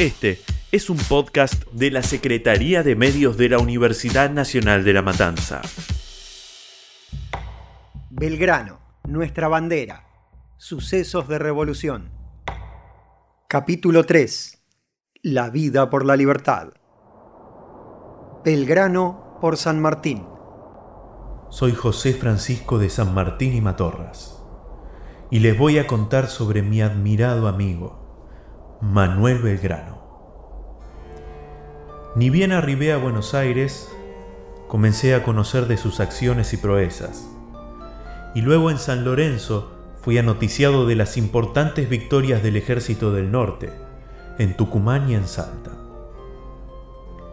Este es un podcast de la Secretaría de Medios de la Universidad Nacional de La Matanza. Belgrano, nuestra bandera. Sucesos de revolución. Capítulo 3. La vida por la libertad. Belgrano por San Martín. Soy José Francisco de San Martín y Matorras, y les voy a contar sobre mi admirado amigo, Manuel Belgrano. Ni bien arribé a Buenos Aires, comencé a conocer de sus acciones y proezas, y luego en San Lorenzo fui anoticiado de las importantes victorias del Ejército del Norte, en Tucumán y en Salta.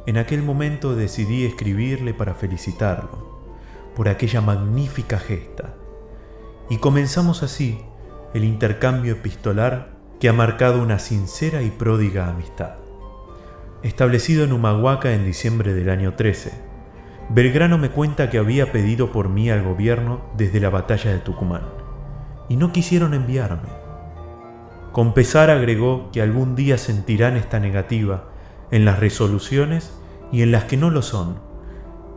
En aquel momento decidí escribirle para felicitarlo por aquella magnífica gesta. Y comenzamos así el intercambio epistolar que ha marcado una sincera y pródiga amistad. Establecido en Humahuaca en diciembre del año 13, Belgrano me cuenta que había pedido por mí al gobierno desde la batalla de Tucumán, y no quisieron enviarme. Con pesar agregó que algún día sentirán esta negativa en las resoluciones y en las que no lo son,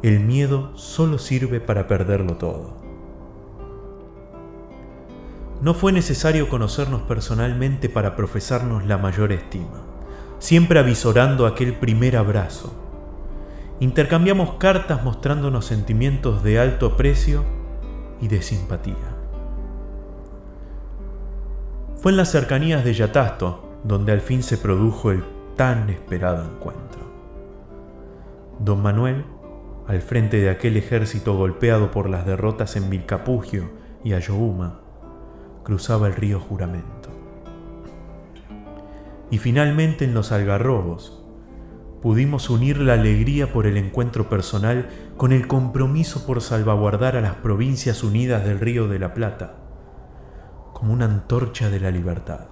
el miedo solo sirve para perderlo todo. No fue necesario conocernos personalmente para profesarnos la mayor estima, siempre avisorando aquel primer abrazo. Intercambiamos cartas mostrándonos sentimientos de alto aprecio y de simpatía. Fue en las cercanías de Yatasto donde al fin se produjo el tan esperado encuentro. Don Manuel al frente de aquel ejército golpeado por las derrotas en Vilcapugio y Ayohuma, cruzaba el río Juramento. Y finalmente en los algarrobos pudimos unir la alegría por el encuentro personal con el compromiso por salvaguardar a las provincias unidas del río de la Plata, como una antorcha de la libertad.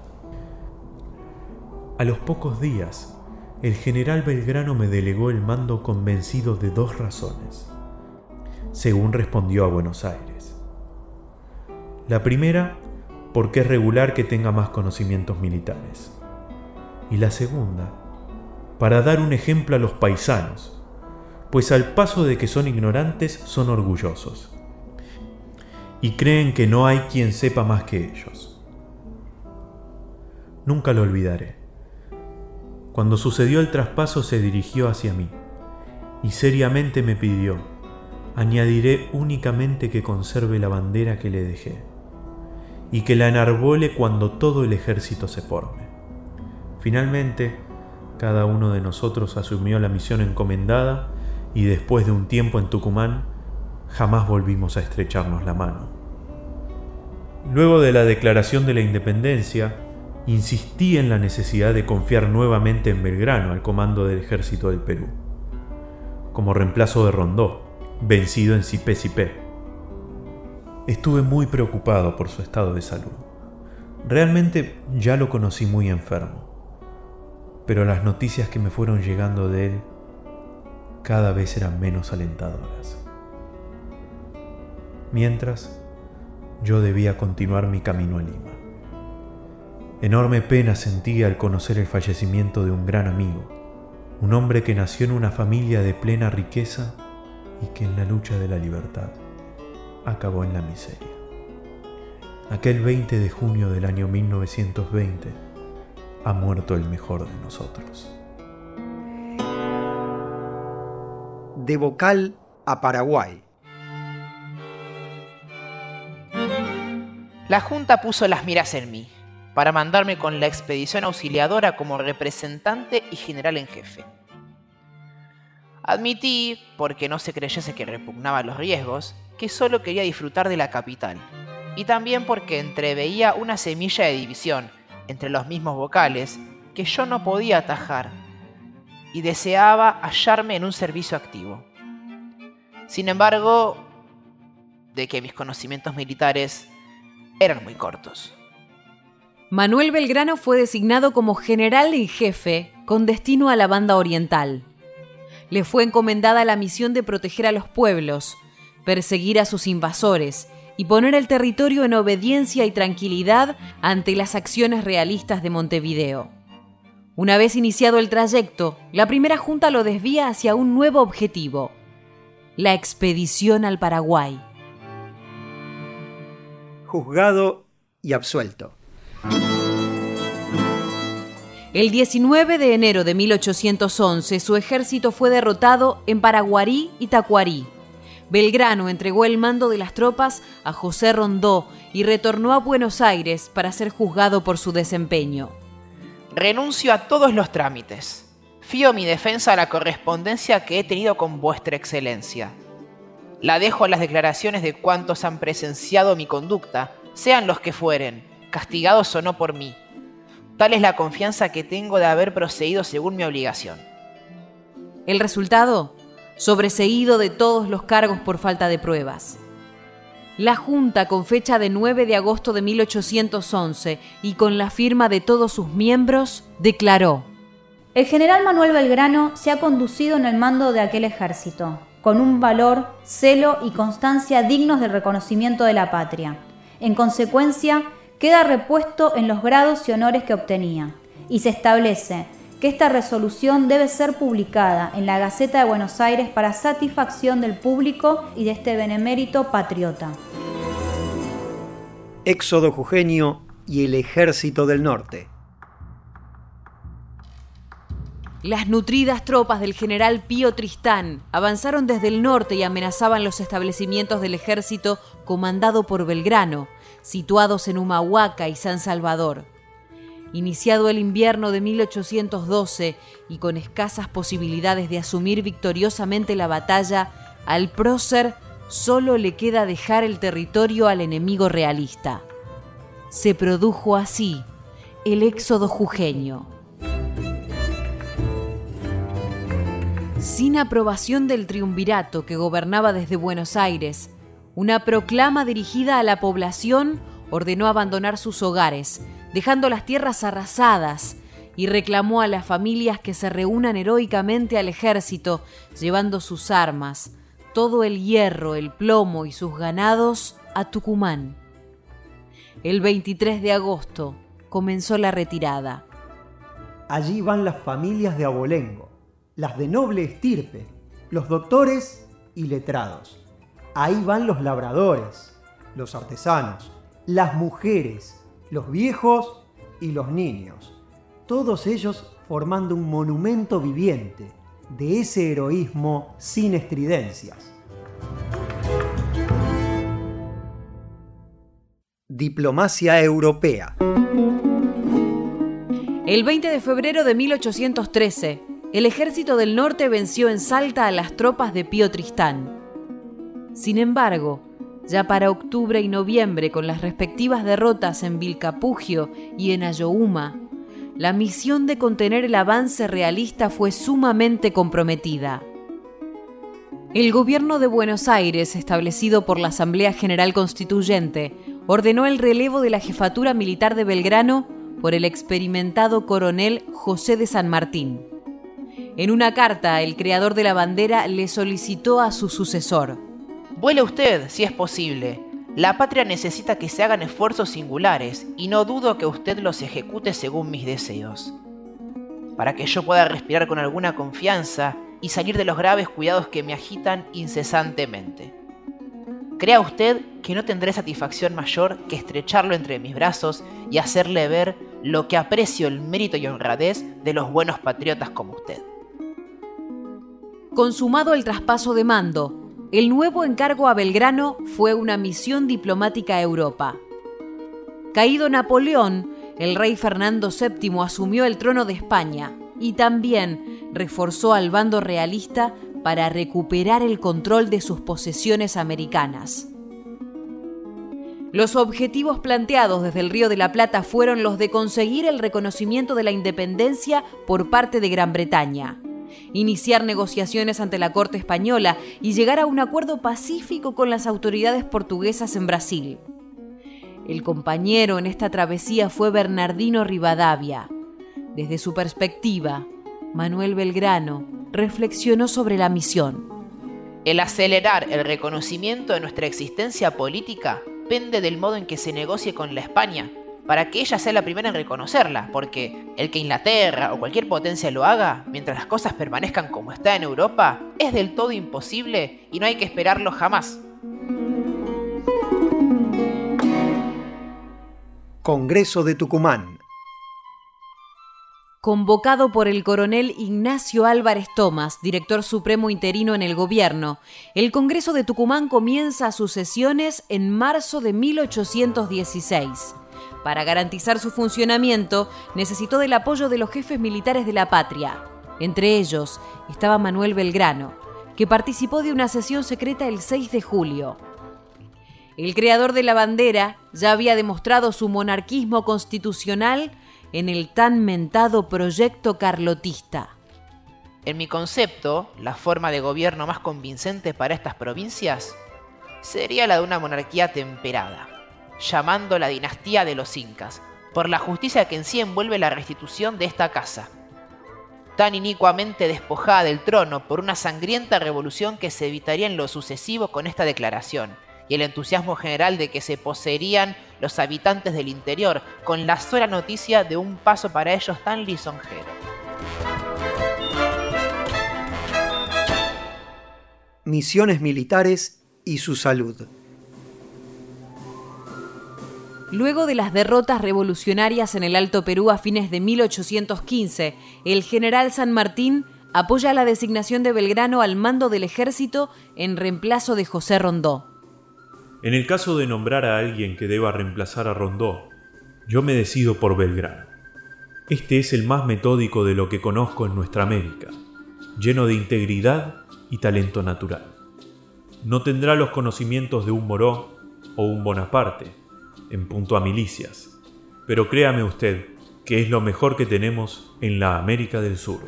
A los pocos días, el general Belgrano me delegó el mando convencido de dos razones, según respondió a Buenos Aires. La primera, porque es regular que tenga más conocimientos militares. Y la segunda, para dar un ejemplo a los paisanos, pues al paso de que son ignorantes son orgullosos y creen que no hay quien sepa más que ellos. Nunca lo olvidaré. Cuando sucedió el traspaso se dirigió hacia mí y seriamente me pidió, añadiré únicamente que conserve la bandera que le dejé y que la enarbole cuando todo el ejército se forme. Finalmente, cada uno de nosotros asumió la misión encomendada y después de un tiempo en Tucumán, jamás volvimos a estrecharnos la mano. Luego de la declaración de la independencia, insistí en la necesidad de confiar nuevamente en Belgrano al comando del ejército del Perú, como reemplazo de Rondó, vencido en Cipé-Cipé. Estuve muy preocupado por su estado de salud. Realmente ya lo conocí muy enfermo, pero las noticias que me fueron llegando de él cada vez eran menos alentadoras. Mientras, yo debía continuar mi camino a Lima. Enorme pena sentí al conocer el fallecimiento de un gran amigo, un hombre que nació en una familia de plena riqueza y que en la lucha de la libertad acabó en la miseria. Aquel 20 de junio del año 1920 ha muerto el mejor de nosotros. De Bocal a Paraguay. La Junta puso las miras en mí para mandarme con la expedición auxiliadora como representante y general en jefe. Admití, porque no se creyese que repugnaba los riesgos, que solo quería disfrutar de la capital, y también porque entreveía una semilla de división entre los mismos vocales que yo no podía atajar, y deseaba hallarme en un servicio activo. Sin embargo, de que mis conocimientos militares eran muy cortos. Manuel Belgrano fue designado como general en jefe con destino a la banda oriental. Le fue encomendada la misión de proteger a los pueblos, perseguir a sus invasores y poner el territorio en obediencia y tranquilidad ante las acciones realistas de Montevideo. Una vez iniciado el trayecto, la primera junta lo desvía hacia un nuevo objetivo, la expedición al Paraguay. Juzgado y absuelto. El 19 de enero de 1811 su ejército fue derrotado en Paraguarí y Tacuarí. Belgrano entregó el mando de las tropas a José Rondó y retornó a Buenos Aires para ser juzgado por su desempeño. Renuncio a todos los trámites. Fío mi defensa a la correspondencia que he tenido con vuestra excelencia. La dejo a las declaraciones de cuantos han presenciado mi conducta, sean los que fueren, castigados o no por mí. Tal es la confianza que tengo de haber procedido según mi obligación. El resultado, sobreseído de todos los cargos por falta de pruebas. La Junta, con fecha de 9 de agosto de 1811 y con la firma de todos sus miembros, declaró, El general Manuel Belgrano se ha conducido en el mando de aquel ejército, con un valor, celo y constancia dignos del reconocimiento de la patria. En consecuencia, queda repuesto en los grados y honores que obtenía, y se establece que esta resolución debe ser publicada en la Gaceta de Buenos Aires para satisfacción del público y de este benemérito patriota. Éxodo Jujeño y el Ejército del Norte. Las nutridas tropas del general Pío Tristán avanzaron desde el norte y amenazaban los establecimientos del ejército comandado por Belgrano, situados en Humahuaca y San Salvador. Iniciado el invierno de 1812 y con escasas posibilidades de asumir victoriosamente la batalla, al prócer solo le queda dejar el territorio al enemigo realista. Se produjo así el éxodo jujeño. Sin aprobación del triunvirato que gobernaba desde Buenos Aires, una proclama dirigida a la población ordenó abandonar sus hogares, dejando las tierras arrasadas, y reclamó a las familias que se reúnan heroicamente al ejército, llevando sus armas, todo el hierro, el plomo y sus ganados a Tucumán. El 23 de agosto comenzó la retirada. Allí van las familias de abolengo, las de noble estirpe, los doctores y letrados. Ahí van los labradores, los artesanos, las mujeres, los viejos y los niños. Todos ellos formando un monumento viviente de ese heroísmo sin estridencias. Diplomacia Europea. El 20 de febrero de 1813, el ejército del norte venció en Salta a las tropas de Pío Tristán. Sin embargo, ya para octubre y noviembre, con las respectivas derrotas en Vilcapugio y en Ayohuma, la misión de contener el avance realista fue sumamente comprometida. El gobierno de Buenos Aires, establecido por la Asamblea General Constituyente, ordenó el relevo de la jefatura militar de Belgrano por el experimentado coronel José de San Martín. En una carta, el creador de la bandera le solicitó a su sucesor. Vuele usted, si es posible. La patria necesita que se hagan esfuerzos singulares y no dudo que usted los ejecute según mis deseos. Para que yo pueda respirar con alguna confianza y salir de los graves cuidados que me agitan incesantemente. Crea usted que no tendré satisfacción mayor que estrecharlo entre mis brazos y hacerle ver lo que aprecio el mérito y honradez de los buenos patriotas como usted. Consumado el traspaso de mando, el nuevo encargo a Belgrano fue una misión diplomática a Europa. Caído Napoleón, el rey Fernando VII asumió el trono de España y también reforzó al bando realista para recuperar el control de sus posesiones americanas. Los objetivos planteados desde el Río de la Plata fueron los de conseguir el reconocimiento de la independencia por parte de Gran Bretaña, iniciar negociaciones ante la Corte Española y llegar a un acuerdo pacífico con las autoridades portuguesas en Brasil. El compañero en esta travesía fue Bernardino Rivadavia. Desde su perspectiva, Manuel Belgrano reflexionó sobre la misión. El acelerar el reconocimiento de nuestra existencia política pende del modo en que se negocie con la España para que ella sea la primera en reconocerla, porque el que Inglaterra o cualquier potencia lo haga, mientras las cosas permanezcan como está en Europa, es del todo imposible y no hay que esperarlo jamás. Congreso de Tucumán. Convocado por el coronel Ignacio Álvarez Tomás, director supremo interino en el gobierno, el Congreso de Tucumán comienza sus sesiones en marzo de 1816. Para garantizar su funcionamiento, necesitó del apoyo de los jefes militares de la patria. Entre ellos estaba Manuel Belgrano, que participó de una sesión secreta el 6 de julio. El creador de la bandera ya había demostrado su monarquismo constitucional en el tan mentado proyecto carlotista. En mi concepto, la forma de gobierno más convincente para estas provincias sería la de una monarquía temperada, llamando la dinastía de los incas, por la justicia que en sí envuelve la restitución de esta casa, tan inicuamente despojada del trono por una sangrienta revolución que se evitaría en lo sucesivo con esta declaración, y el entusiasmo general de que se poseerían los habitantes del interior, con la sola noticia de un paso para ellos tan lisonjero. Misiones militares y su salud. Luego de las derrotas revolucionarias en el Alto Perú a fines de 1815, el general San Martín apoya la designación de Belgrano al mando del ejército en reemplazo de José Rondó. En el caso de nombrar a alguien que deba reemplazar a Rondó, yo me decido por Belgrano. Este es el más metódico de lo que conozco en nuestra América, lleno de integridad y talento natural. No tendrá los conocimientos de un Moró o un Bonaparte en punto a milicias, pero créame usted que es lo mejor que tenemos en la América del Sur.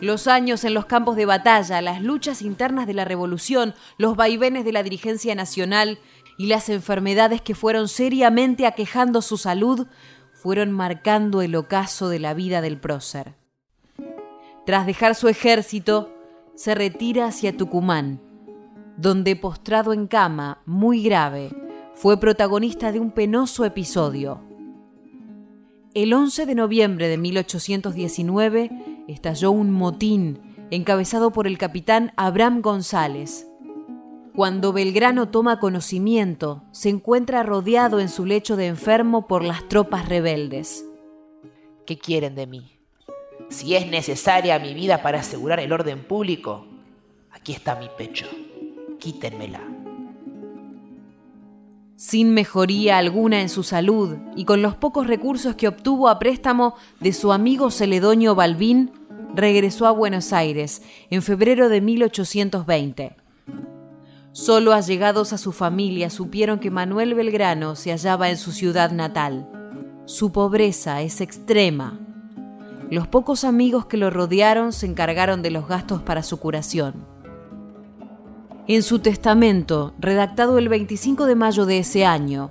Los años en los campos de batalla, las luchas internas de la revolución, los vaivenes de la dirigencia nacional y las enfermedades que fueron seriamente aquejando su salud fueron marcando el ocaso de la vida del prócer. Tras dejar su ejército, se retira hacia Tucumán, donde postrado en cama, muy grave, fue protagonista de un penoso episodio. El 11 de noviembre de 1819, estalló un motín encabezado por el capitán Abraham González. Cuando Belgrano toma conocimiento, se encuentra rodeado en su lecho de enfermo por las tropas rebeldes. ¿Qué quieren de mí? Si es necesaria mi vida para asegurar el orden público, aquí está mi pecho. Quítenmela. Sin mejoría alguna en su salud y con los pocos recursos que obtuvo a préstamo de su amigo Celedonio Balbín, regresó a Buenos Aires en febrero de 1820. Solo allegados a su familia supieron que Manuel Belgrano se hallaba en su ciudad natal. Su pobreza es extrema. Los pocos amigos que lo rodearon se encargaron de los gastos para su curación. En su testamento, redactado el 25 de mayo de ese año,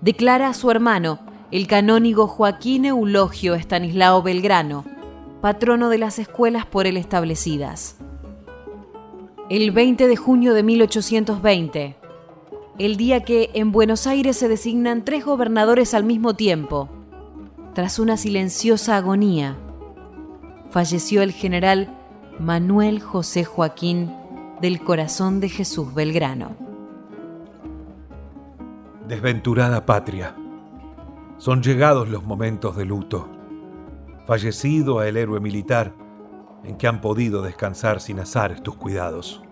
declara a su hermano, el canónigo Joaquín Eulogio Estanislao Belgrano, patrono de las escuelas por él establecidas. El 20 de junio de 1820, el día que en Buenos Aires se designan tres gobernadores al mismo tiempo, tras una silenciosa agonía, falleció el general Manuel José Joaquín del Corazón de Jesús Belgrano. Desventurada patria, son llegados los momentos de luto fallecido el héroe militar, en que han podido descansar sin azares tus cuidados.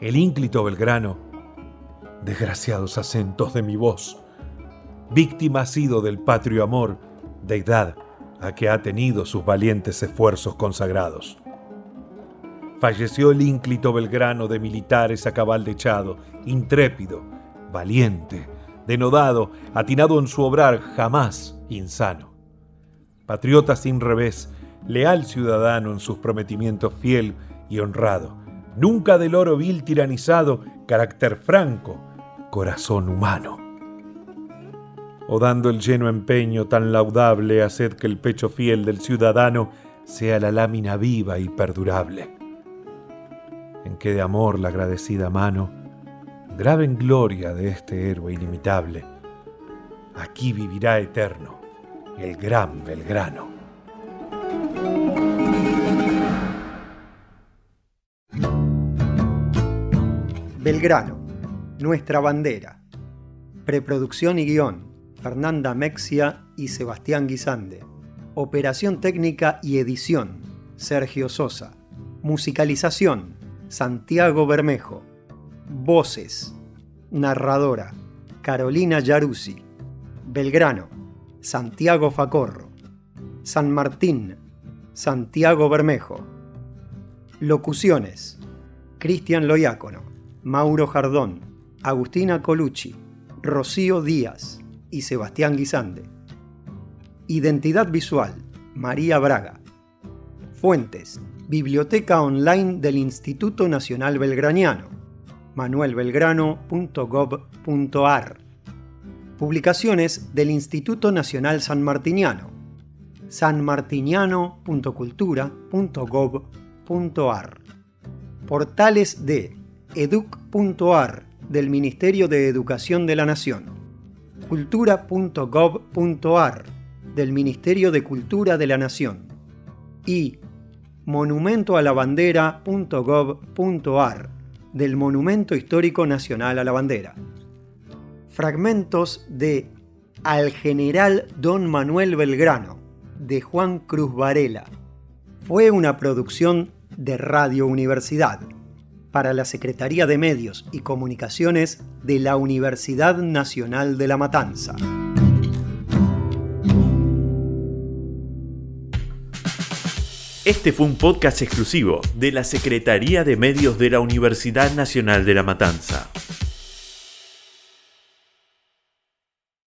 El ínclito Belgrano, desgraciados acentos de mi voz, víctima ha sido del patrio amor, deidad a que ha tenido sus valientes esfuerzos consagrados. Falleció el ínclito Belgrano de militares a cabal dechado, intrépido, valiente, denodado, atinado en su obrar, jamás insano patriota sin revés, leal ciudadano en sus prometimientos fiel y honrado, nunca del oro vil tiranizado, carácter franco, corazón humano. O dando el lleno empeño tan laudable, haced que el pecho fiel del ciudadano sea la lámina viva y perdurable, en que de amor la agradecida mano grabe en gloria de este héroe inimitable Aquí vivirá eterno el gran Belgrano. Belgrano, nuestra bandera. Preproducción y guion, Fernanda Mexia y Sebastián Guisande. Operación técnica y edición, Sergio Sosa. Musicalización, Santiago Bermejo. Voces. Narradora, Carolina Yaruzzi. Belgrano, Santiago Facorro. San Martín, Santiago Bermejo. Locuciones, Cristian Loiácono, Mauro Jardón, Agustina Colucci, Rocío Díaz y Sebastián Guisande. Identidad visual, María Braga. Fuentes, Biblioteca Online del Instituto Nacional Belgraniano, manuelbelgrano.gov.ar. Publicaciones del Instituto Nacional San Martiniano, sanmartiniano.cultura.gov.ar. Portales de educ.ar del Ministerio de Educación de la Nación, cultura.gov.ar del Ministerio de Cultura de la Nación y monumentoalabandera.gov.ar del Monumento Histórico Nacional a la Bandera. Fragmentos de Al General Don Manuel Belgrano, de Juan Cruz Varela. Fue una producción de Radio Universidad para la Secretaría de Medios y Comunicaciones de la Universidad Nacional de La Matanza. Este fue un podcast exclusivo de la Secretaría de Medios de la Universidad Nacional de La Matanza.